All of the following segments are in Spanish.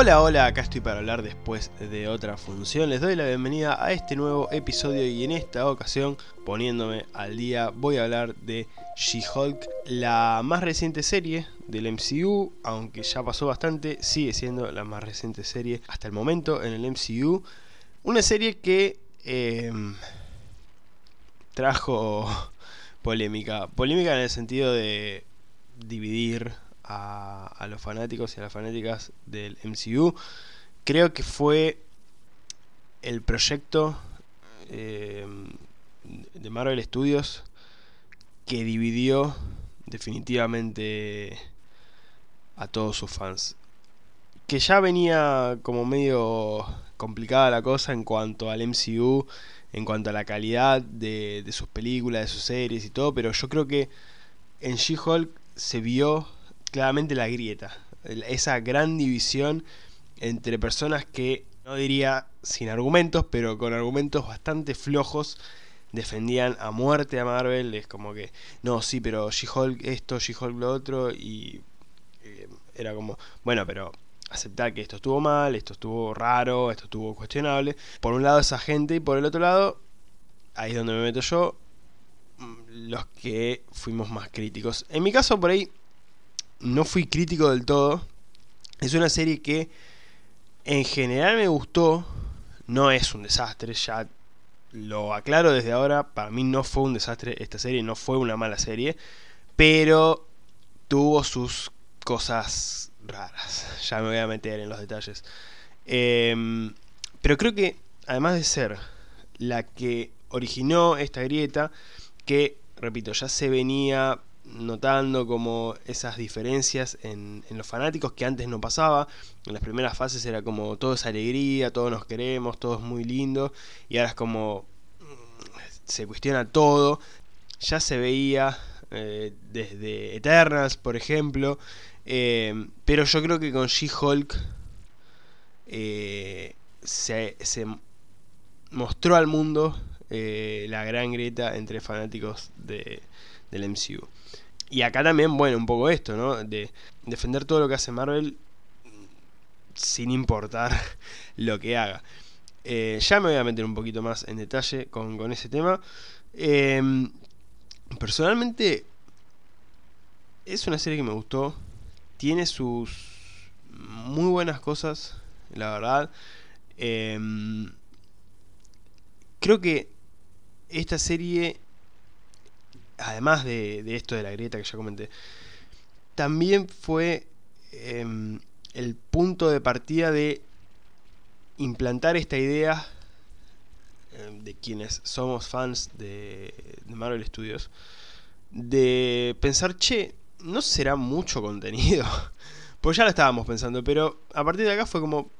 Hola, hola, acá estoy para hablar después de otra función. Les doy la bienvenida a este nuevo episodio y en esta ocasión, poniéndome al día, voy a hablar de She-Hulk, la más reciente serie del MCU, aunque ya pasó bastante, sigue siendo la más reciente serie hasta el momento en el MCU. Una serie que em, trajo polémica. Polémica en el sentido de dividir a, los fanáticos y a las fanáticas del MCU. Creo que fue el proyecto eh, de Marvel Studios que dividió definitivamente a todos sus fans. Que ya venía como medio complicada la cosa en cuanto al MCU, en cuanto a la calidad de, de sus películas, de sus series y todo, pero yo creo que en She-Hulk se vio claramente la grieta, esa gran división entre personas que, no diría sin argumentos, pero con argumentos bastante flojos, defendían a muerte a Marvel, es como que, no, sí, pero She-Hulk esto, She-Hulk lo otro, y eh, era como, bueno, pero aceptar que esto estuvo mal, esto estuvo raro, esto estuvo cuestionable. Por un lado esa gente y por el otro lado, ahí es donde me meto yo, mm, los que fuimos más críticos. En mi caso por ahí no fui crítico del todo. Es una serie que en general me gustó. No es un desastre, ya lo aclaro desde ahora. Para mí no fue un desastre esta serie, no fue una mala serie. Pero tuvo sus cosas raras. Ya me voy a meter en los detalles. Em, pero creo que, además de ser la que originó esta grieta, que, repito, ya se venía notando como esas diferencias en, los fanáticos que antes no pasaba. En las primeras fases era como todo es alegría, todos nos queremos, todo es muy lindo. Y ahora es como mm, se cuestiona todo. Ya se veía eh, desde Eternals, por ejemplo. Eh, pero yo creo que con She-Hulk eh, se, se, mostró al mundo la gran grieta entre fanáticos de, del MCU. Y acá también, bueno, un poco esto, ¿no? De defender todo lo que hace Marvel sin importar lo que haga. Eh, ya me voy a meter un poquito más en detalle con, ese tema. Em, personalmente, es una serie que me gustó. Tiene sus muy buenas cosas, la verdad. Em, creo que esta serie además de, esto de la grieta que ya comenté, también fue em, el punto de partida de implantar esta idea em, de quienes somos fans de, de, Marvel Studios, de pensar, che, no será mucho contenido. pues ya lo estábamos pensando, pero a partir de acá fue como,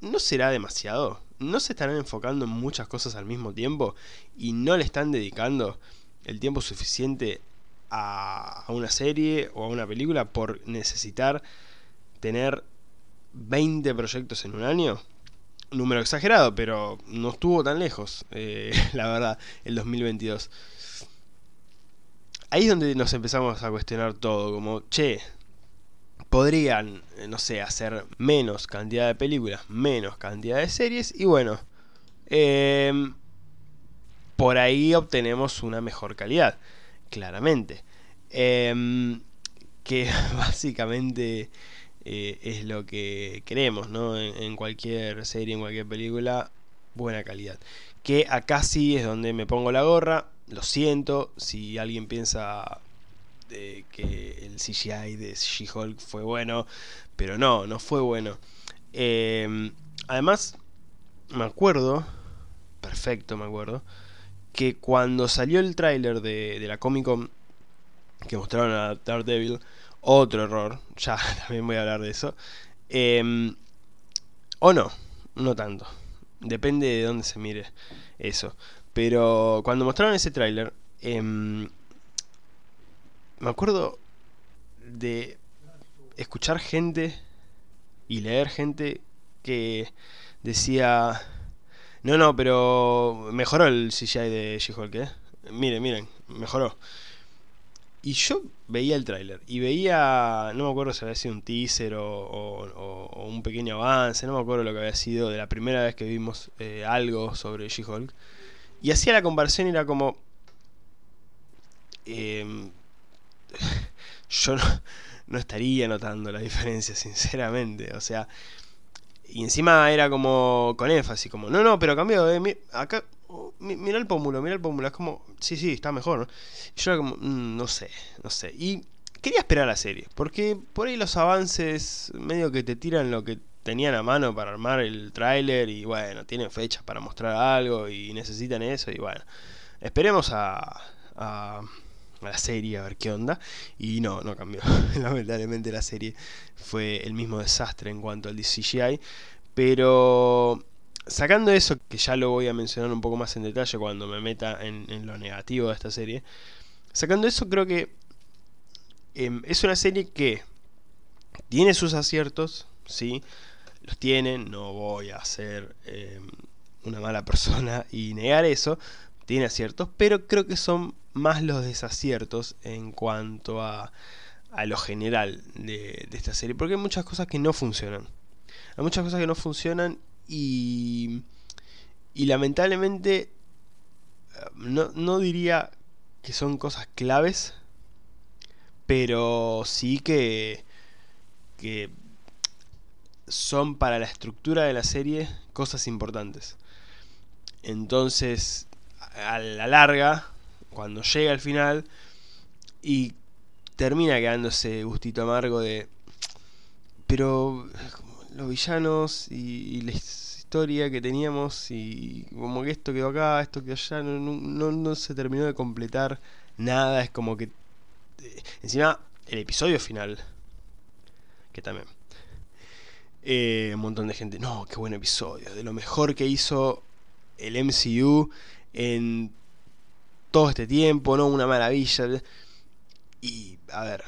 ¿no será demasiado? ¿No se estarán enfocando en muchas cosas al mismo tiempo y no le están dedicando el tiempo suficiente a, una serie o a una película por necesitar tener 20 proyectos en un año. Número exagerado, pero no estuvo tan lejos, eh, la verdad, el 2022. Ahí es donde nos empezamos a cuestionar todo, como, che, podrían, eh, no sé, hacer menos cantidad de películas, menos cantidad de series, y bueno, eh, por ahí obtenemos una mejor calidad, claramente. Em, que básicamente eh, es lo que queremos, ¿no? En, cualquier serie, en cualquier película, buena calidad. Que acá sí es donde me pongo la gorra, lo siento, si alguien piensa que el CGI de She-Hulk fue bueno, pero no, no fue bueno. Em, además, me acuerdo, perfecto me acuerdo, que cuando salió el tráiler de, la Comic Con que mostraron a Daredevil, otro error, ya también voy a hablar de eso, em, o no, no tanto, depende de dónde se mire eso, pero cuando mostraron ese tráiler, em, me acuerdo de escuchar gente y leer gente que decía no, no, pero mejoró el CGI de She-Hulk, ¿eh? Miren, miren, mejoró. Y yo veía el tráiler y veía, no me acuerdo si había sido un teaser o, un pequeño avance, no me acuerdo lo que había sido de la primera vez que vimos eh, algo sobre She-Hulk. Y hacía la comparación y era como... Em, yo no, estaría notando la diferencia, sinceramente. O sea, y encima era como con énfasis, como, no, no, pero cambió, eh, acá mira el pómulo, mira el pómulo. Es como, sí, sí, está mejor, ¿no? Y yo era como, mm, no sé, no sé. Y quería esperar la serie, porque por ahí los avances medio que te tiran lo que tenían a mano para armar el tráiler y bueno, tienen fechas para mostrar algo y necesitan eso y bueno, esperemos a, la serie a ver qué onda y no, no cambió, lamentablemente la serie fue el mismo desastre en cuanto al DCGI, pero sacando eso, que ya lo voy a mencionar un poco más en detalle cuando me meta en, lo negativo de esta serie, sacando eso creo que em, es una serie que tiene sus aciertos, ¿sí? Los tiene, no voy a ser em, una mala persona y negar eso, tiene aciertos, pero creo que son más los desaciertos en cuanto a, a lo general de, de esta serie, porque hay muchas cosas que no funcionan. Hay muchas cosas que no funcionan y, y lamentablemente no, no diría que son cosas claves, pero sí que, que son para la estructura de la serie cosas importantes. Entonces, a la larga, cuando llega al final y termina quedándose gustito amargo de... Pero los villanos y, la historia que teníamos y como que esto quedó acá, esto quedó allá, no, no, se terminó de completar nada, es como que... Eh, encima, el episodio final, que también... Eh, un montón de gente, no, qué buen episodio, de lo mejor que hizo el MCU en todo este tiempo, ¿no? Una maravilla. Y, a ver,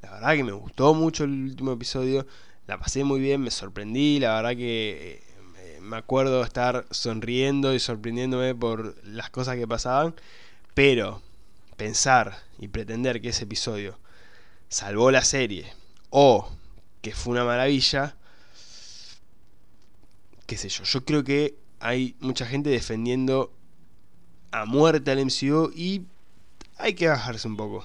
la verdad que me gustó mucho el último episodio la pasé muy bien, me sorprendí, la verdad que eh, me acuerdo estar sonriendo y sorprendiéndome por las cosas que pasaban, pero pensar y pretender que ese episodio salvó la serie o que fue una maravilla, qué sé yo, yo creo que hay mucha gente defendiendo a muerte al MCU y hay que bajarse un poco.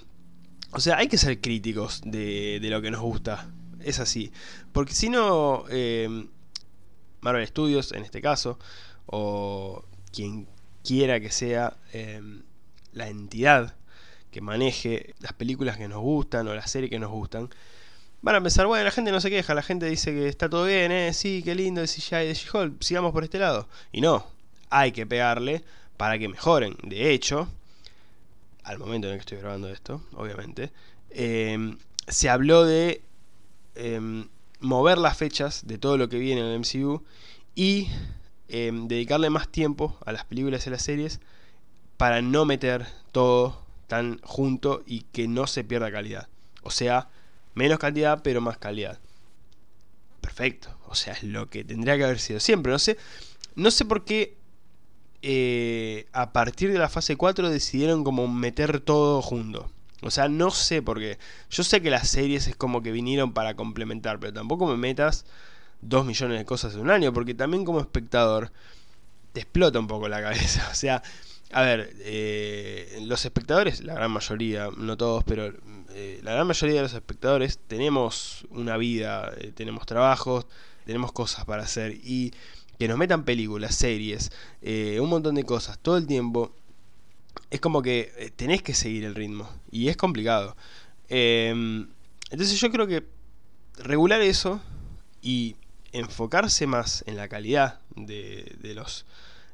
O sea, hay que ser críticos de, de lo que nos gusta es así. Porque si no, eh, Marvel Studios en este caso, o quien quiera que sea eh, la entidad que maneje las películas que nos gustan o las series que nos gustan, van a pensar, bueno, la gente no se queja, la gente dice que está todo bien, eh, sí, qué lindo de CGI de She-Hulk, sigamos por este lado. Y no, hay que pegarle para que mejoren. De hecho, al momento en el que estoy grabando esto, obviamente, eh, se habló de Em, mover las fechas de todo lo que viene en el MCU y em, dedicarle más tiempo a las películas y a las series para no meter todo tan junto y que no se pierda calidad. O sea, menos cantidad pero más calidad. Perfecto. O sea, es lo que tendría que haber sido siempre. No sé, no sé por qué eh, a partir de la fase 4 decidieron como meter todo junto. O sea, no sé por qué. Yo sé que las series es como que vinieron para complementar, pero tampoco me metas dos millones de cosas en un año, porque también como espectador te explota un poco la cabeza. O sea, a ver, eh, los espectadores, la gran mayoría, no todos, pero eh, la gran mayoría de los espectadores tenemos una vida, tenemos trabajos, tenemos cosas para hacer y que nos metan películas, series, un montón de cosas todo el tiempo es como que eh, tenés que seguir el ritmo y es complicado. Em, entonces yo creo que regular eso y enfocarse más en la calidad de, los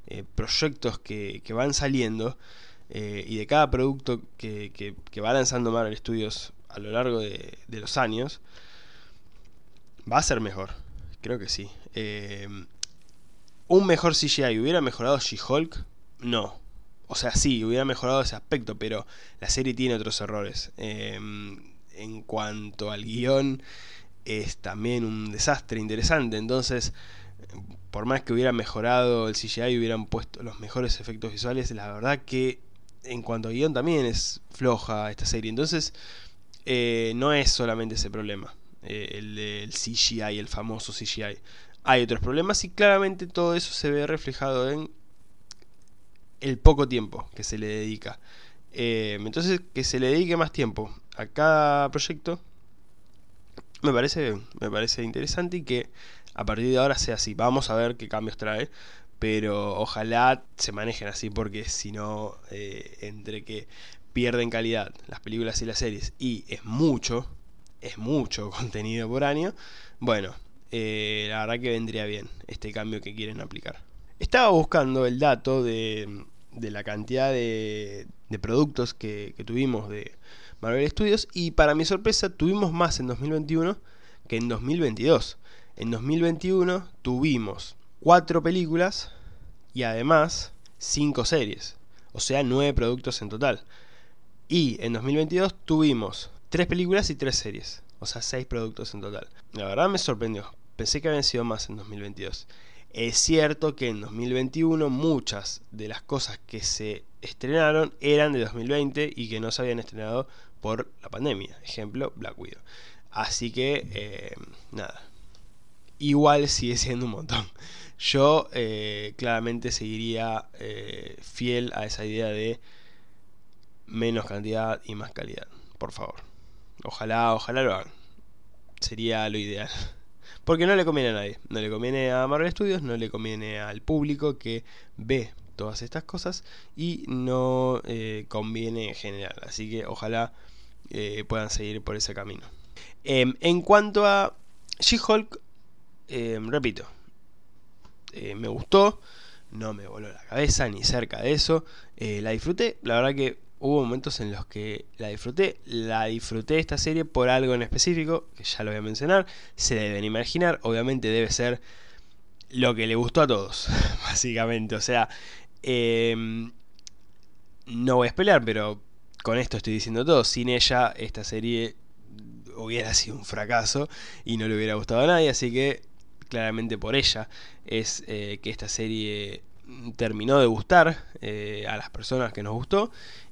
eh, proyectos que, van saliendo eh, y de cada producto que, va lanzando Marvel Studios a lo largo de, de, los años, va a ser mejor. Creo que sí. Em, ¿Un mejor CGI hubiera mejorado She-Hulk? No. O sea, sí, hubiera mejorado ese aspecto, pero la serie tiene otros errores. Em, en cuanto al guion, es también un desastre interesante. Entonces, por más que hubiera mejorado el CGI y hubieran puesto los mejores efectos visuales, la verdad que en cuanto a guion también es floja esta serie. Entonces, eh, no es solamente ese problema, eh, el del CGI, el famoso CGI. Hay otros problemas y claramente todo eso se ve reflejado en el poco tiempo que se le dedica. Eh, entonces, que se le dedique más tiempo a cada proyecto me parece, me parece interesante y que a partir de ahora sea así. Vamos a ver qué cambios trae, pero ojalá se manejen así porque si no, eh, entre que pierden calidad las películas y las series y es mucho, es mucho contenido por año, bueno, eh, la verdad que vendría bien este cambio que quieren aplicar. Estaba buscando el dato de, la cantidad de, productos que, que tuvimos de Marvel Studios y para mi sorpresa tuvimos más en 2021 que en 2022. En 2021 tuvimos cuatro películas y además cinco series, o sea, nueve productos en total. Y en 2022 tuvimos tres películas y tres series, o sea, seis productos en total. La verdad me sorprendió, pensé que habían sido más en 2022. Es cierto que en 2021 muchas de las cosas que se estrenaron eran de 2020 y que no se habían estrenado por la pandemia. Ejemplo, Black Widow. Así que, eh, nada. Igual sigue siendo un montón. Yo eh, claramente seguiría eh, fiel a esa idea de menos cantidad y más calidad. Por favor. Ojalá, ojalá lo hagan. Sería lo ideal. Porque no le conviene a nadie. No le conviene a Marvel Studios, no le conviene al público que ve todas estas cosas y no conviene en general. Así que ojalá eh, puedan seguir por ese camino. Em, en cuanto a She-Hulk, em, repito, eh, me gustó, no me voló la cabeza ni cerca de eso, eh, la disfruté, la verdad que hubo momentos en los que la disfruté, la disfruté esta serie por algo en específico, que ya lo voy a mencionar, se deben imaginar, obviamente debe ser lo que le gustó a todos, básicamente, o sea, em, no voy a esperar, pero con esto estoy diciendo todo, sin ella esta serie hubiera sido un fracaso y no le hubiera gustado a nadie, así que claramente por ella es eh, que esta serie terminó de gustar eh, a las personas que nos gustó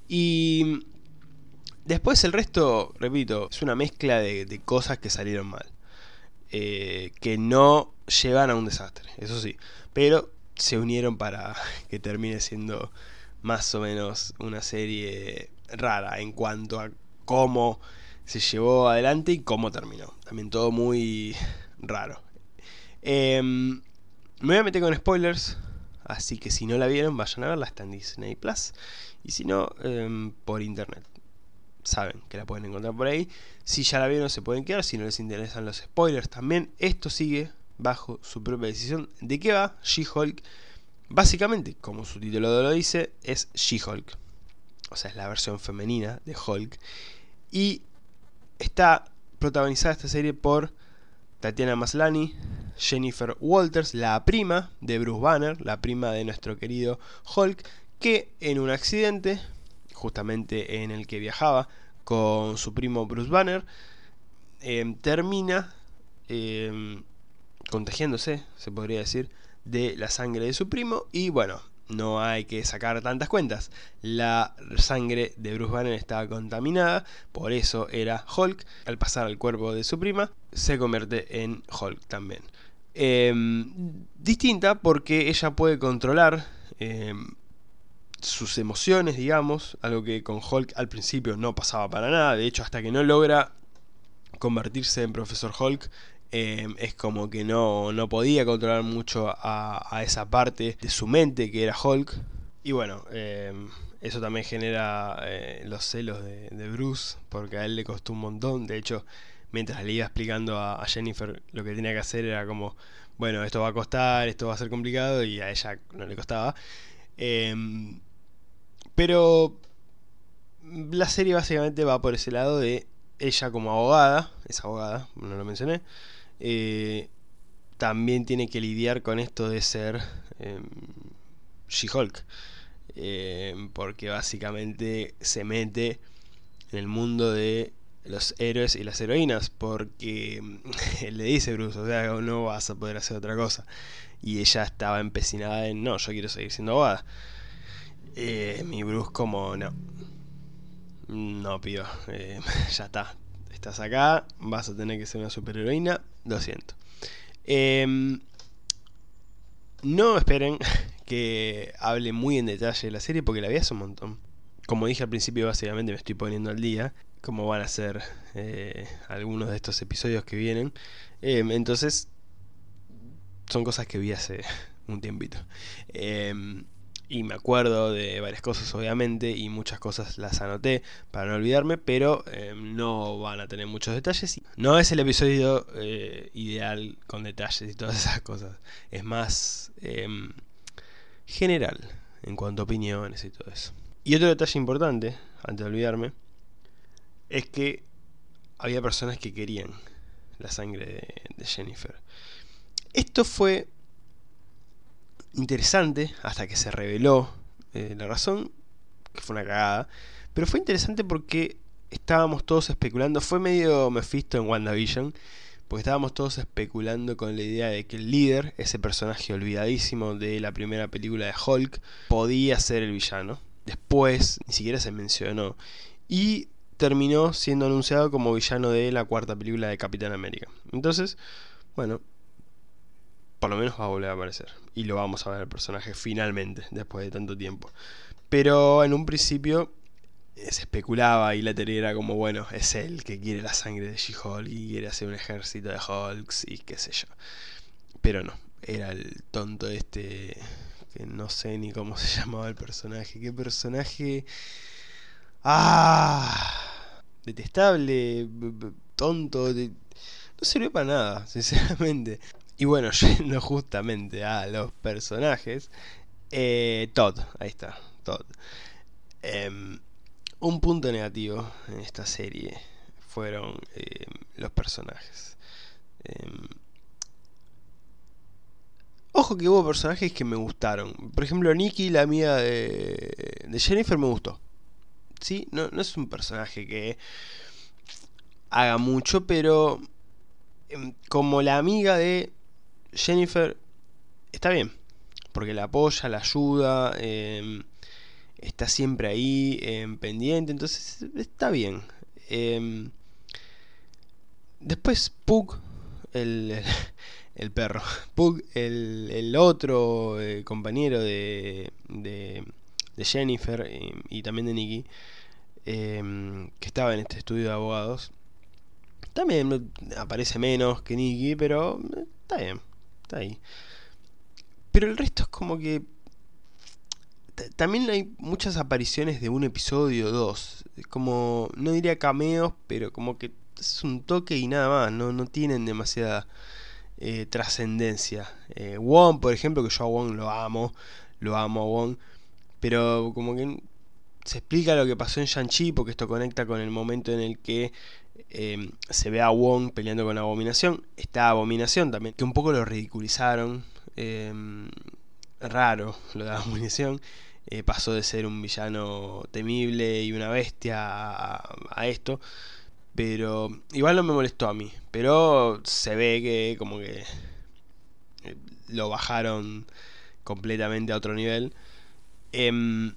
y después el resto, repito, es una mezcla de, cosas que salieron mal, eh, que no llevan a un desastre, eso sí, pero se unieron para que termine siendo más o menos una serie rara en cuanto a cómo se llevó adelante y cómo terminó. También todo muy raro. Em, me voy a meter con spoilers, así que si no la vieron, vayan a verla, está en Disney Plus. Y si no, em, por internet. Saben que la pueden encontrar por ahí. Si ya la vieron, se pueden quedar. Si no les interesan los spoilers, también esto sigue bajo su propia decisión. ¿De qué va She-Hulk? Básicamente, como su título lo dice, es She-Hulk o sea, es la versión femenina de Hulk. Y está protagonizada esta serie por Tatiana Maslany, Jennifer Walters, la prima de Bruce Banner, la prima de nuestro querido Hulk, que en un accidente, justamente en el que viajaba con su primo Bruce Banner, em, termina em, contagiándose, se podría decir, de la sangre de su primo y bueno, no hay que sacar tantas cuentas. La sangre de Bruce Banner estaba contaminada, por eso era Hulk. Al pasar al cuerpo de su prima, se convierte en Hulk también. Em, distinta porque ella puede controlar em, sus emociones, digamos, algo que con Hulk al principio no pasaba para nada. De hecho, hasta que no logra convertirse en Profesor Hulk, Em, es como que no, no podía controlar mucho a, esa parte de su mente que era Hulk. Y bueno, eso también genera eh, los celos de, Bruce, porque a él le costó un montón. De hecho, mientras le iba explicando a, Jennifer lo que tenía que hacer era como, bueno, esto va a costar, esto va a ser complicado, y a ella no le costaba. Em, pero la serie básicamente va por ese lado de ella como abogada, es abogada, no lo mencioné, eh, también tiene que lidiar con esto de ser eh, She-Hulk. Em, porque básicamente se mete en el mundo de los héroes y las heroínas. Porque él le dice Bruce, o sea, no vas a poder hacer otra cosa. Y ella estaba empecinada en, no, yo quiero seguir siendo abogada. Eh, mi Bruce como, no. No, pido. Eh, ya está. Estás acá, vas a tener que ser una superheroína. Lo siento. Em, no esperen que hable muy en detalle de la serie porque la vi hace un montón. Como dije al principio, básicamente me estoy poniendo al día. Como van a ser eh, algunos de estos episodios que vienen. Em, entonces, son cosas que vi hace un tiempito. Em, y me acuerdo de varias cosas obviamente y muchas cosas las anoté para no olvidarme, pero em, no van a tener muchos detalles. No es el episodio eh, ideal con detalles y todas esas cosas. Es más general en cuanto a opiniones y todo eso. Y otro detalle importante, antes de olvidarme, es que había personas que querían la sangre de Jennifer. Esto fue interesante hasta que se reveló eh, la razón, que fue una cagada. Pero fue interesante porque estábamos todos especulando, fue medio Mephisto en WandaVision, porque estábamos todos especulando con la idea de que el líder, ese personaje olvidadísimo de la primera película de Hulk, podía ser el villano. Después ni siquiera se mencionó. Y terminó siendo anunciado como villano de la cuarta película de Capitán América. Entonces, bueno, por lo menos va a volver a aparecer. Y lo vamos a ver el personaje finalmente, después de tanto tiempo. Pero en un principio eh, se especulaba y la teoría era como, bueno, es él que quiere la sangre de She-Hulk y quiere hacer un ejército de Hulks y qué sé yo. Pero no, era el tonto este que no sé ni cómo se llamaba el personaje. ¿Qué personaje? ¡Ah! Detestable, tonto, no sirvió para nada, sinceramente. Y bueno, yendo justamente a los personajes, eh, Todd, ahí está, Todd. Em, un punto negativo en esta serie fueron em, los personajes. Em, ojo que hubo personajes que me gustaron. Por ejemplo, Nikki, la amiga de, de Jennifer, me gustó. Sí, no, no es un personaje que haga mucho, pero como la amiga de Jennifer está bien, porque la apoya, la ayuda, em, está siempre ahí, em, pendiente, entonces está bien. Em, después Pug, el, el, perro, Pug, el, el otro eh, compañero de, de, de Jennifer y, también de Nicky, que estaba en este estudio de abogados, también aparece menos que Nicky, pero eh, está bien está ahí. Pero el resto es como que... También hay muchas apariciones de un episodio o dos. Como, no diría cameos, pero como que es un toque y nada más. No, no tienen demasiada eh, trascendencia. Eh, Wong, por ejemplo, que yo a Wong lo amo. Lo amo a Wong. Pero como que se explica lo que pasó en Shang-Chi, porque esto conecta con el momento en el que Em, se ve a Wong peleando con Abominación. Está Abominación también, que un poco lo ridiculizaron. Em, raro lo de Abominación. Eh, pasó de ser un villano temible y una bestia a, esto. Pero igual no me molestó a mí. Pero se ve que como que eh, lo bajaron completamente a otro nivel. Em,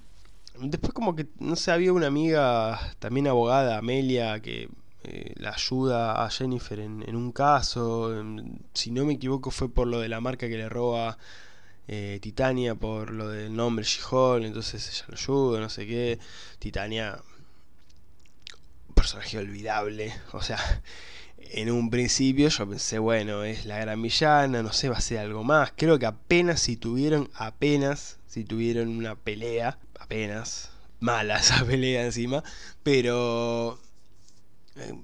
después como que, no sé, había una amiga, también abogada, Amelia, que eh, la ayuda a Jennifer en, un caso, si no me equivoco fue por lo de la marca que le roba eh, Titania, por lo del nombre She-Hulk, entonces ella lo ayuda, no sé qué. Titania, personaje olvidable, o sea, en un principio yo pensé, bueno, es la gran villana, no sé, va a ser algo más. Creo que apenas si tuvieron, apenas si tuvieron una pelea, apenas, mala esa pelea encima, pero eh,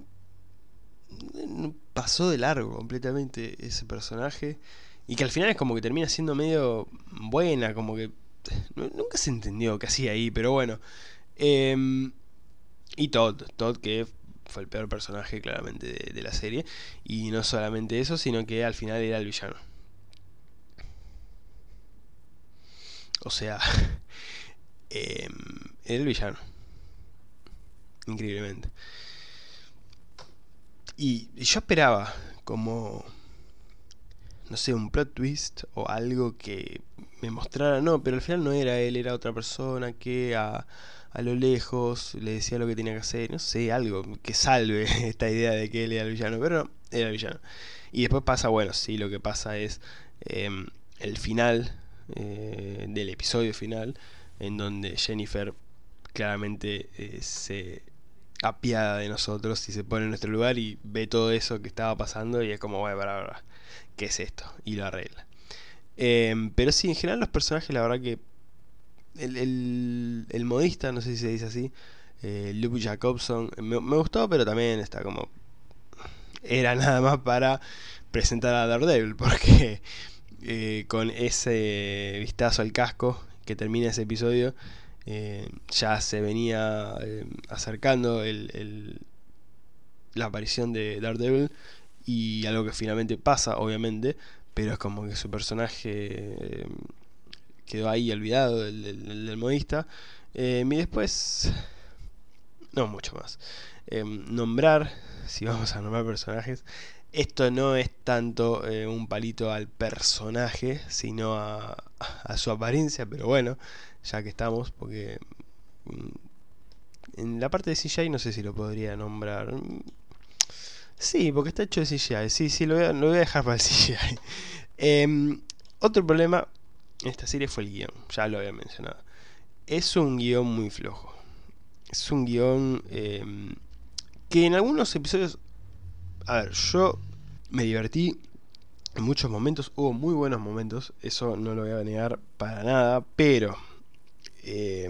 pasó de largo completamente ese personaje. Y que al final es como que termina siendo medio buena, como que... Nunca se entendió qué hacía ahí, pero bueno. Em, y Todd, Todd que fue el peor personaje claramente de, la serie. Y no solamente eso, sino que al final era el villano. O sea, era el villano. Increíblemente. Y, yo esperaba como, no sé, un plot twist o algo que me mostrara, no, pero al final no era él, era otra persona que a, a lo lejos le decía lo que tenía que hacer, no sé, algo que salve esta idea de que él era el villano, pero no, era el villano. Y después pasa, bueno, sí, lo que pasa es em, el final eh, del episodio final, en donde Jennifer claramente eh, se apiada de nosotros y se pone en nuestro lugar y ve todo eso que estaba pasando y es como, bueno, para, ¿qué es esto? Y lo arregla. Em, pero sí, en general los personajes, la verdad que el, el, modista, no sé si se dice así, eh, Luke Jacobson, me, gustó, pero también está como... Era nada más para presentar a Daredevil, porque eh, con ese vistazo al casco que termina ese episodio, eh, ya se venía eh, acercando el, la aparición de Daredevil y algo que finalmente pasa, obviamente, pero es como que su personaje quedó ahí olvidado del, del, modista. Y después, no mucho más. Eh, nombrar, si vamos a nombrar personajes, esto no es tanto eh, un palito al personaje, sino a, su apariencia, pero bueno, ya que estamos, porque mm, en la parte de CGI no sé si lo podría nombrar. Sí, porque está hecho de CGI, sí, sí, lo voy a, lo voy a dejar para el CGI. Eh, otro problema en esta serie fue el guion, ya lo había mencionado. Es un guion muy flojo. Es un guion eh, que en algunos episodios a ver, yo me divertí en muchos momentos, hubo muy buenos momentos, eso no lo voy a negar para nada, pero eh,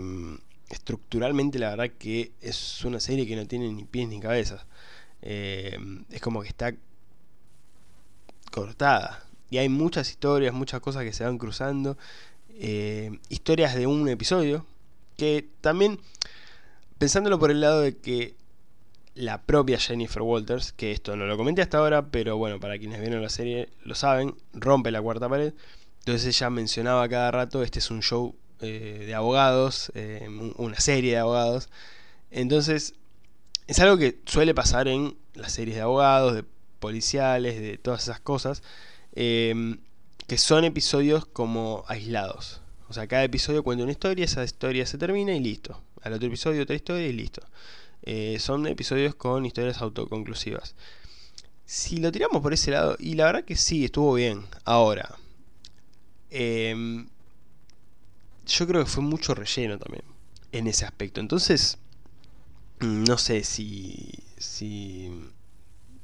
estructuralmente la verdad que es una serie que no tiene ni pies ni cabezas. Eh, es como que está cortada. Y hay muchas historias, muchas cosas que se van cruzando. Eh, historias de un episodio. Que también, pensándolo por el lado de que la propia Jennifer Walters, que esto no lo comenté hasta ahora, pero bueno, para quienes vieron la serie lo saben, rompe la cuarta pared. Entonces ella mencionaba cada rato, este es un show eh, de abogados, eh, una serie de abogados. Entonces, es algo que suele pasar en las series de abogados, de policiales, de todas esas cosas, eh, que son episodios como aislados. O sea, cada episodio cuenta una historia, esa historia se termina y listo. Al otro episodio otra historia y listo. Eh, son episodios con historias autoconclusivas. Si lo tiramos por ese lado, y la verdad que sí, estuvo bien. Ahora, eh, yo creo que fue mucho relleno también en ese aspecto. Entonces, mm, no sé si, si,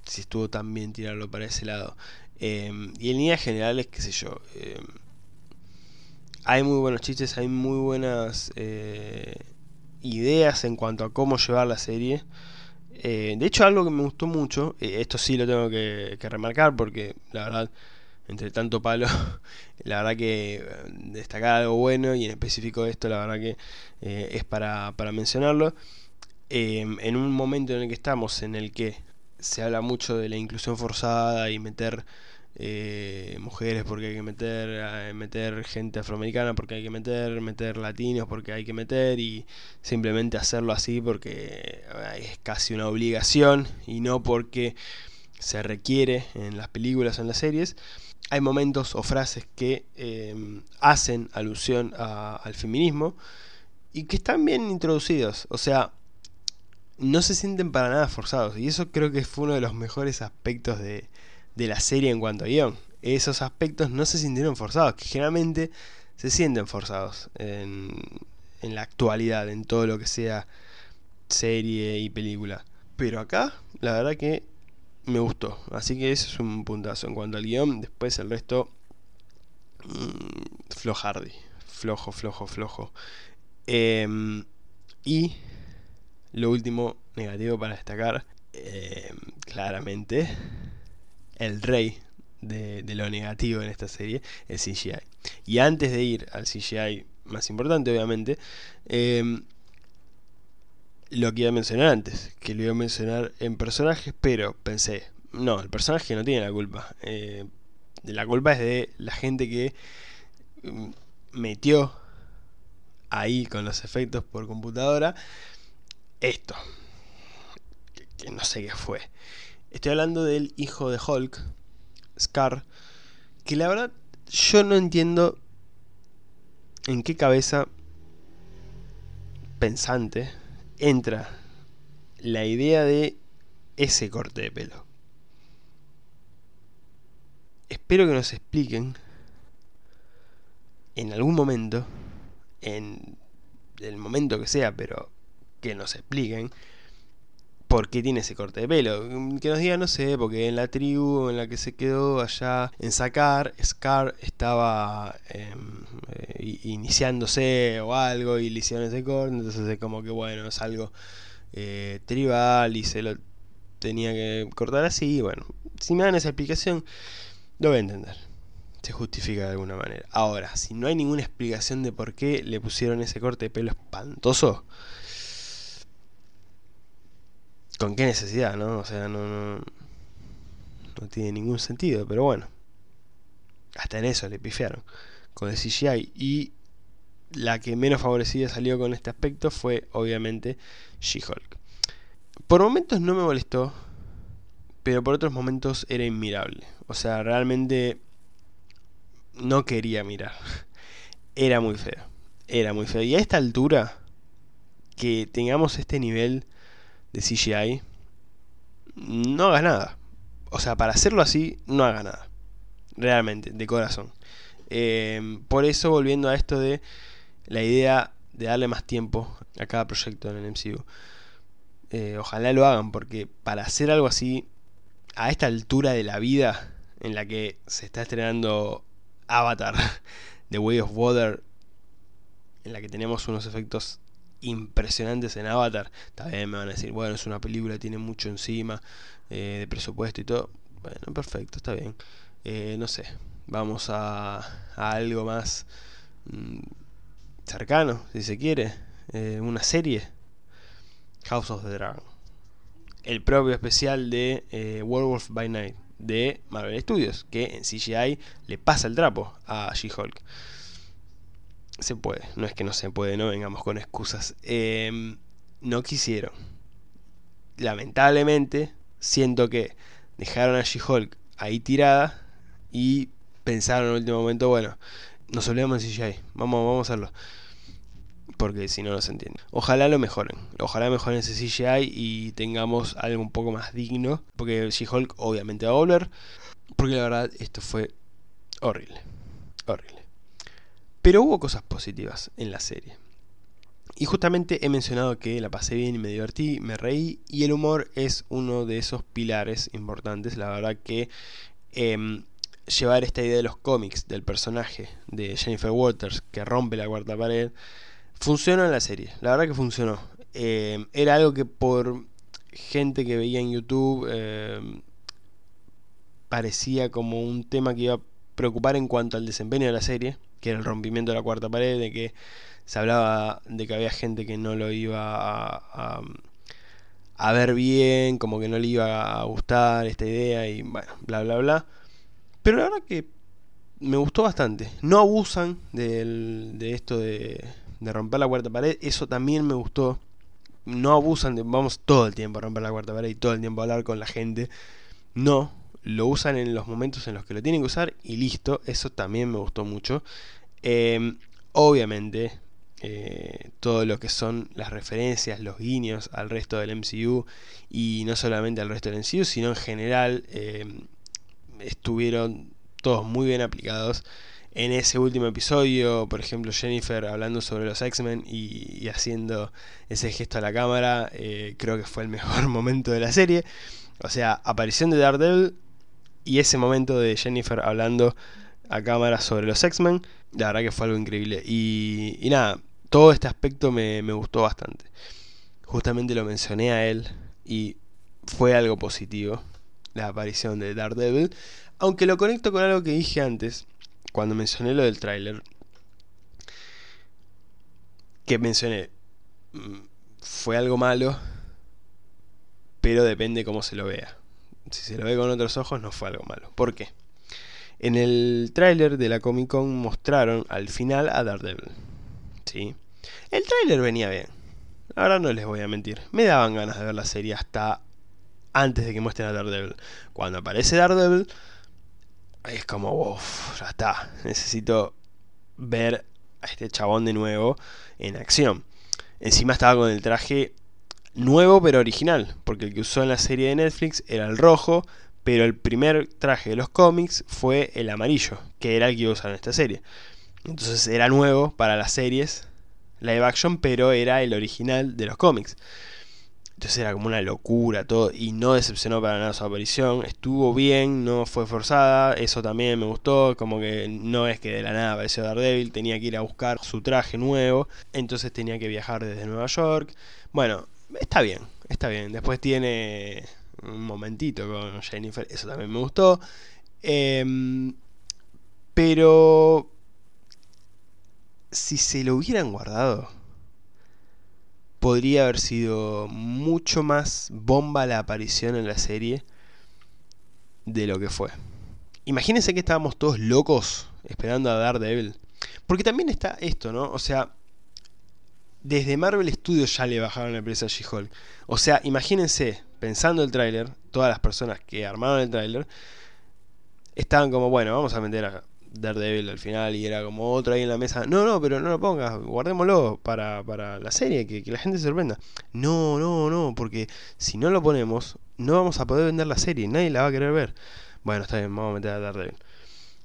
si estuvo tan bien tirarlo para ese lado. Eh, y en líneas generales, qué sé yo. Eh, hay muy buenos chistes, hay muy buenas eh, ideas en cuanto a cómo llevar la serie. Eh, de hecho, algo que me gustó mucho, eh, esto sí lo tengo que, remarcar porque la verdad, entre tanto palo, la verdad que eh, destacar algo bueno y en específico esto, la verdad que es para, para mencionarlo. Eh, en un momento en el que estamos, en el que se habla mucho de la inclusión forzada y meter eh, mujeres porque hay que meter eh, meter gente afroamericana porque hay que meter meter latinos porque hay que meter y simplemente hacerlo así porque eh, es casi una obligación y no porque se requiere en las películas o en las series. Hay momentos o frases que eh, hacen alusión al feminismo y que están bien introducidos o sea no se sienten para nada forzados y eso creo que fue uno de los mejores aspectos de, de la serie en cuanto a guion. Esos aspectos no se sintieron forzados, que generalmente se sienten forzados en, en la actualidad, en todo lo que sea serie y película. Pero acá, la verdad que me gustó. Así que eso es un puntazo. En cuanto al guion, después el resto. Mmm, flojardi. Flojo, flojo, flojo. Eh, y lo último negativo para destacar. Eh, claramente el rey de, lo negativo en esta serie, el CGI. Y antes de ir al CGI más importante, obviamente, eh, lo que iba a mencionar antes, que lo iba a mencionar en personajes, pero pensé, no, el personaje no tiene la culpa. Eh, la culpa es de la gente que mm, metió ahí con los efectos por computadora esto. Que no sé qué fue. Estoy hablando del hijo de Hulk, Scar, que la verdad yo no entiendo en qué cabeza pensante entra la idea de ese corte de pelo. Espero que nos expliquen en algún momento, en el momento que sea, pero que nos expliquen por qué tiene ese corte de pelo. Que nos digan, no sé, porque en la tribu en la que se quedó allá en Sacar, Scar estaba em, eh, iniciándose o algo y le hicieron ese corte, entonces es como que bueno, es algo eh, tribal y se lo tenía que cortar así. Bueno, si me dan esa explicación, lo voy a entender. Se justifica de alguna manera. Ahora, si no hay ninguna explicación de por qué le pusieron ese corte de pelo espantoso, ¿Con qué necesidad, no? O sea, no, no, no tiene ningún sentido, pero bueno. Hasta en eso le pifiaron con el CGI. Y la que menos favorecida salió con este aspecto fue obviamente She-Hulk. Por momentos no me molestó, pero por otros momentos era inmirable. O sea, realmente no quería mirar. Era muy feo. Era muy feo. Y a esta altura, que tengamos este nivel de CGI, no hagas nada. O sea, para hacerlo así, no hagas nada. Realmente, de corazón. Eh, por eso, volviendo a esto de la idea de darle más tiempo a cada proyecto en el MCU. Eh, ojalá lo hagan, porque para hacer algo así, a esta altura de la vida en la que se está estrenando Avatar, The Way of Water, en la que tenemos unos efectos impresionantes en Avatar. También me van a decir, bueno, es una película, tiene mucho encima eh, de presupuesto y todo. Bueno, perfecto, está bien. Eh, no sé, vamos a, algo más mm, cercano, si se quiere. Eh, una serie. House of the Dragon. El propio especial de Werewolf by Night de Marvel Studios, que en CGI le pasa el trapo a She-Hulk se puede, no es que no se puede, no vengamos con excusas. Em, no quisieron. Lamentablemente, siento que dejaron a She-Hulk ahí tirada y pensaron en el último momento, bueno, nos olvidamos de CGI, vamos, vamos a hacerlo. Porque si no, no se entiende. Ojalá lo mejoren. Ojalá mejoren ese CGI y tengamos algo un poco más digno. Porque She-Hulk obviamente va a volver. Porque la verdad, esto fue horrible. Horrible. Pero hubo cosas positivas en la serie. Y justamente he mencionado que la pasé bien y me divertí, me reí y el humor es uno de esos pilares importantes. La verdad que em, llevar esta idea de los cómics del personaje de Jennifer Walters que rompe la cuarta pared funcionó en la serie. La verdad que funcionó. Em, era algo que por gente que veía en YouTube em, parecía como un tema que iba a preocupar en cuanto al desempeño de la serie que era el rompimiento de la cuarta pared, de que se hablaba de que había gente que no lo iba a, ver bien, como que no le iba a gustar esta idea y bueno, bla, bla, bla. Pero la verdad que me gustó bastante. No abusan de esto de romper la cuarta pared, eso también me gustó. No abusan de, vamos todo el tiempo a romper la cuarta pared y todo el tiempo a hablar con la gente. No, lo usan en los momentos en los que lo tienen que usar y listo, eso también me gustó mucho. Em, obviamente, eh, todo lo que son las referencias, los guiños al resto del MCU y no solamente al resto del MCU, sino en general em, estuvieron todos muy bien aplicados. En ese último episodio, por ejemplo, Jennifer hablando sobre los X-Men y, haciendo ese gesto a la cámara, eh, creo que fue el mejor momento de la serie. O sea, aparición de Daredevil y ese momento de Jennifer hablando a cámara sobre los X-Men, la verdad que fue algo increíble. Y, nada, todo este aspecto me, me gustó bastante. Justamente lo mencioné a él y fue algo positivo la aparición de Daredevil. Aunque lo conecto con algo que dije antes, cuando mencioné lo del tráiler. Que mencioné, mm, fue algo malo, pero depende cómo se lo vea si se lo ve con otros ojos, no fue algo malo. ¿Por qué? En el tráiler de la Comic Con mostraron al final a Daredevil. ¿Sí? El tráiler venía bien. Ahora no les voy a mentir. Me daban ganas de ver la serie hasta antes de que muestren a Daredevil. Cuando aparece Daredevil, es como, uff, ya está. Necesito ver a este chabón de nuevo en acción. Encima estaba con el traje nuevo pero original, porque el que usó en la serie de Netflix era el rojo, pero el primer traje de los cómics fue el amarillo, que era el que iba a usar en esta serie. Entonces era nuevo para las series live action, pero era el original de los cómics. Entonces era como una locura todo y no decepcionó para nada su aparición. Estuvo bien, no fue forzada, eso también me gustó. Como que no es que de la nada apareció Daredevil, tenía que ir a buscar su traje nuevo, entonces tenía que viajar desde Nueva York. Bueno, está bien, está bien. Después tiene un momentito con Jennifer, eso también me gustó. Em, pero si se lo hubieran guardado, podría haber sido mucho más bomba la aparición en la serie de lo que fue. Imagínense que estábamos todos locos esperando a Daredevil. Porque también está esto, ¿no? O sea, desde Marvel Studios ya le bajaron el precio a She-Hulk. O sea, imagínense, pensando el tráiler, todas las personas que armaron el tráiler, estaban como, bueno, vamos a meter a Daredevil al final y era como otro ahí en la mesa. No, no, pero no lo pongas, guardémoslo para, para la serie, que, la gente se sorprenda. No, no, no, porque si no lo ponemos, no vamos a poder vender la serie, nadie la va a querer ver. Bueno, está bien, vamos a meter a Daredevil.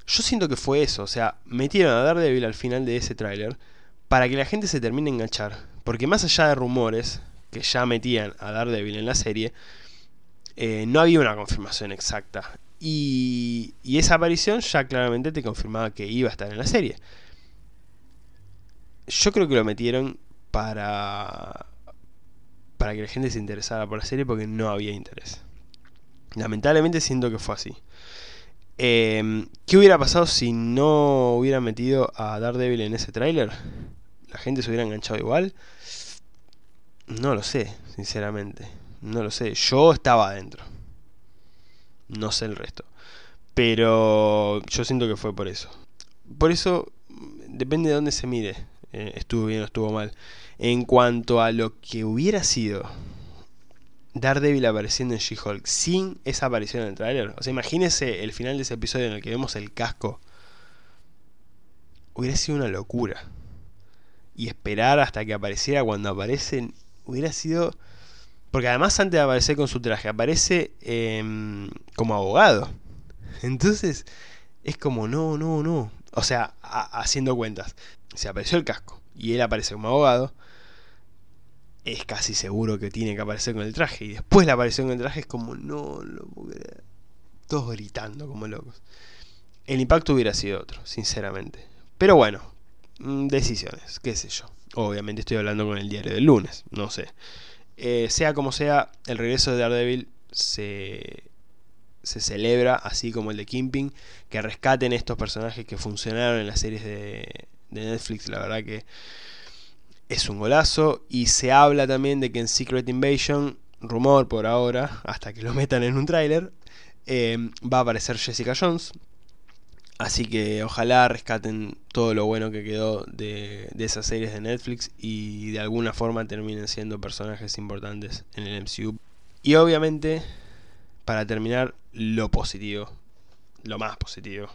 Yo siento que fue eso, o sea, metieron a Daredevil al final de ese tráiler para que la gente se termine de enganchar. Porque más allá de rumores que ya metían a Daredevil en la serie, eh, no había una confirmación exacta. Y, esa aparición ya claramente te confirmaba que iba a estar en la serie. Yo creo que lo metieron para para que la gente se interesara por la serie porque no había interés. Lamentablemente siento que fue así. Em, ¿Qué hubiera pasado si no hubieran metido a Daredevil en ese tráiler? ¿La gente se hubiera enganchado igual? No lo sé, sinceramente. No lo sé. Yo estaba adentro. No sé el resto. Pero yo siento que fue por eso. Por eso depende de dónde se mire. Eh, estuvo bien o estuvo mal. En cuanto a lo que hubiera sido Daredevil apareciendo en She-Hulk sin esa aparición en el. O sea, imagínese el final de ese episodio en el que vemos el casco. Hubiera sido una locura. Y esperar hasta que apareciera cuando aparecen hubiera sido porque además antes de aparecer con su traje, aparece em, como abogado. Entonces, es como, no, no, no. O sea, haciendo cuentas. Se apareció el casco y él aparece como abogado. Es casi seguro que tiene que aparecer con el traje. Y después la aparición con el traje es como, no, lo Todos gritando como locos. El impacto hubiera sido otro, sinceramente. Pero bueno, decisiones, qué sé yo. Obviamente estoy hablando con el diario del lunes, no sé. Eh, sea como sea, el regreso de Daredevil se, se celebra, así como el de Kimping, que rescaten estos personajes que funcionaron en las series de, Netflix, la verdad que es un golazo. Y se habla también de que en Secret Invasion, rumor por ahora, hasta que lo metan en un tráiler, eh, va a aparecer Jessica Jones, Así que ojalá rescaten todo lo bueno que quedó de, esas series de Netflix y de alguna forma terminen siendo personajes importantes en el MCU. Y obviamente, para terminar, lo positivo, lo más positivo.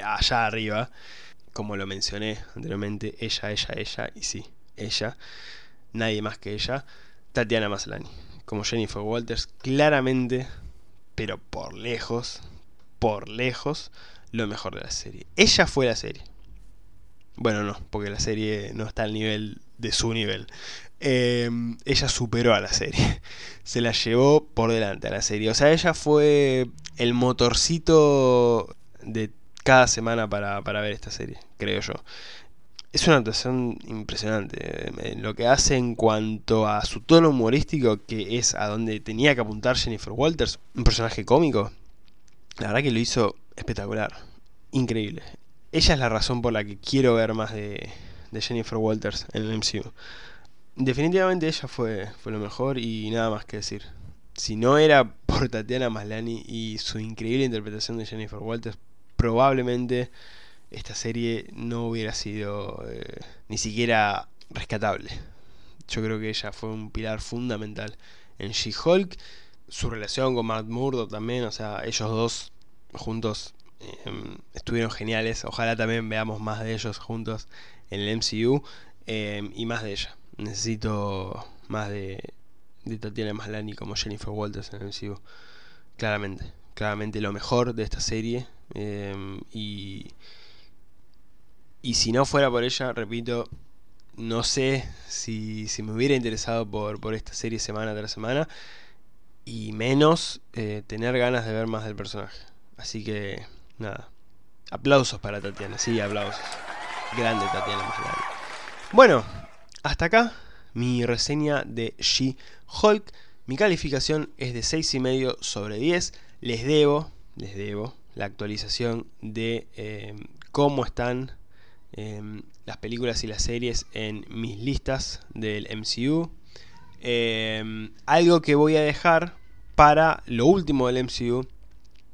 Allá arriba, como lo mencioné anteriormente, ella, ella, ella, y sí, ella, nadie más que ella, Tatiana Maslany, como Jennifer Walters, claramente, pero por lejos, por lejos lo mejor de la serie. Ella fue la serie. Bueno, no, porque la serie no está al nivel de su nivel. Em, ella superó a la serie. Se la llevó por delante a la serie. O sea, ella fue el motorcito de cada semana para, ver esta serie, creo yo. Es una actuación impresionante. Eh, lo que hace en cuanto a su tono humorístico, que es a donde tenía que apuntar Jennifer Walters, un personaje cómico, la verdad que lo hizo espectacular. Increíble. Ella es la razón por la que quiero ver más de, Jennifer Walters en el MCU. Definitivamente ella fue, fue lo mejor y nada más que decir. Si no era por Tatiana Maslany y su increíble interpretación de Jennifer Walters, probablemente esta serie no hubiera sido eh, ni siquiera rescatable. Yo creo que ella fue un pilar fundamental en She-Hulk su relación con Matt Murdock también, o sea, ellos dos juntos Em, estuvieron geniales. Ojalá también veamos más de ellos juntos en el MCU em, y más de ella. Necesito más de, de Tatiana Maslany como Jennifer Walters en el MCU. Claramente, claramente lo mejor de esta serie. Em, y, y si no fuera por ella, repito, no sé si, si me hubiera interesado por, por esta serie semana tras semana. Y menos eh, tener ganas de ver más del personaje. Así que nada. Aplausos para Tatiana, sí, aplausos. Grande Tatiana Maslany. Bueno, hasta acá mi reseña de She-Hulk. Mi calificación es de 6,5 sobre 10. Les debo, les debo la actualización de em, cómo están em, las películas y las series en mis listas del MCU. Em, algo que voy a dejar para lo último del MCU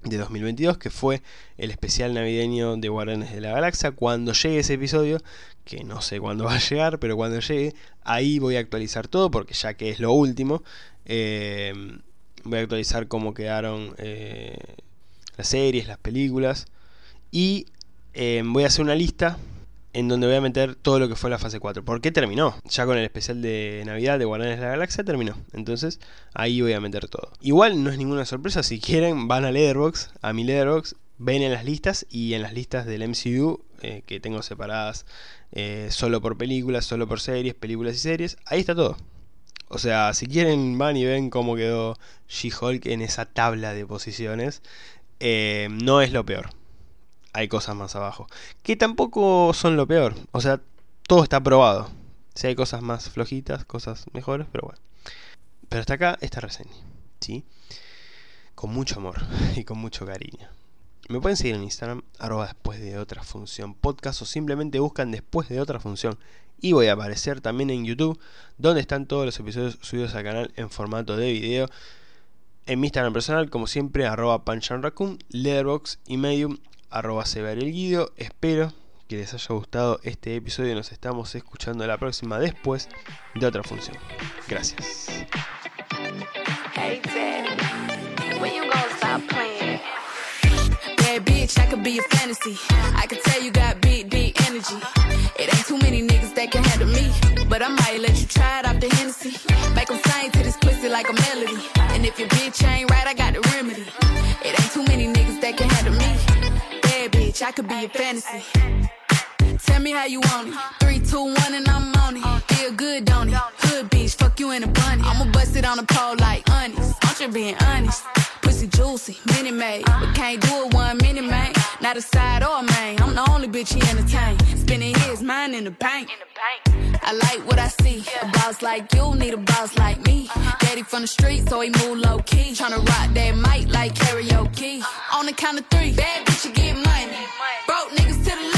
de 2022, que fue el especial navideño de Guardianes de la Galaxia. Cuando llegue ese episodio, que no sé cuándo va a llegar, pero cuando llegue, ahí voy a actualizar todo, porque ya que es lo último, eh, voy a actualizar cómo quedaron eh, las series, las películas, y eh, voy a hacer una lista en donde voy a meter todo lo que fue la fase 4. ¿Por qué terminó? Ya con el especial de Navidad de Guardianes de la Galaxia terminó. Entonces ahí voy a meter todo. Igual no es ninguna sorpresa. Si quieren, van a Leatherbox, a mi Leatherbox, ven en las listas y en las listas del MCU eh, que tengo separadas eh, solo por películas, solo por series, películas y series. Ahí está todo. O sea, si quieren van y ven cómo quedó She-Hulk en esa tabla de posiciones. Eh, no es lo peor hay cosas más abajo. Que tampoco son lo peor. O sea, todo está probado. Si hay cosas más flojitas, cosas mejores, pero bueno. Pero hasta acá esta reseña. ¿Sí? Con mucho amor y con mucho cariño. Me pueden seguir en Instagram, arroba después de otra función podcast o simplemente buscan después de otra función. Y voy a aparecer también en YouTube, donde están todos los episodios subidos al canal en formato de video. En mi Instagram personal, como siempre, arroba Raccoon, Letterboxd y Medium, arroba el guido. Espero que les haya gustado este episodio. Nos estamos escuchando la próxima después de otra función. Gracias. Hey Daddy, when you gonna stop playing? Bad bitch, I could be a fantasy. I could tell you got big, big energy. It ain't too many niggas that can handle me. But I might let you try it off the Hennessy. Make them sing to this pussy like a melody. And if your bitch ain't right, I got the remedy. Bitch, I could be a fantasy. Tell me how you want it. Three, two, one, and I'm on it. Feel good, don't it? Hood bitch, fuck you in a bunny. I'ma bust it on the pole like honest. I'm just being honest. Pussy juicy, mini made. But can't do it one minute, man. Not a side or a main. I'm the only bitch he entertain. Spinning his mind in the bank. I like what I see. A boss like you need a boss like me. Daddy from the street, so he move low key. Tryna rock that mic like karaoke. On the count of three, bad bitch, you get money. Broke niggas to the left,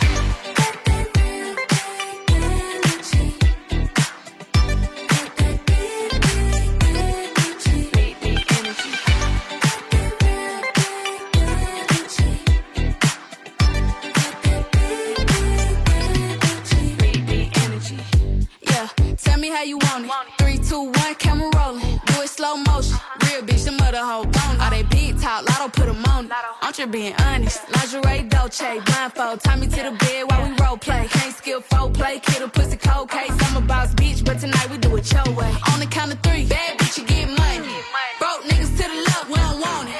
I'm being honest. Lingerie, Dolce, blindfold. Tie me to the bed while we role play. Can't skill. Kid a pussy cold case. I'm a boss bitch, but tonight we do it your way. On the count of three, bad bitch, you get money. Broke niggas to the left, we don't want it.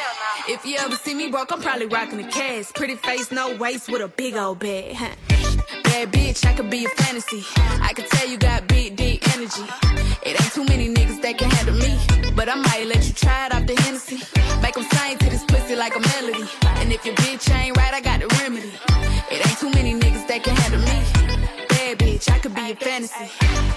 If you ever see me broke, I'm probably rocking the cash. Pretty face, no waist, with a big old bag. Bad bitch, I could be a fantasy. I could tell you got big, deep energy. It ain't too many niggas that can handle me. But I might let you try it off the Hennessy. Make them sing to this pussy like a melody. And if your bitch ain't right, I got the remedy. It ain't too many niggas that can handle me. Bad bitch, I could be a fantasy.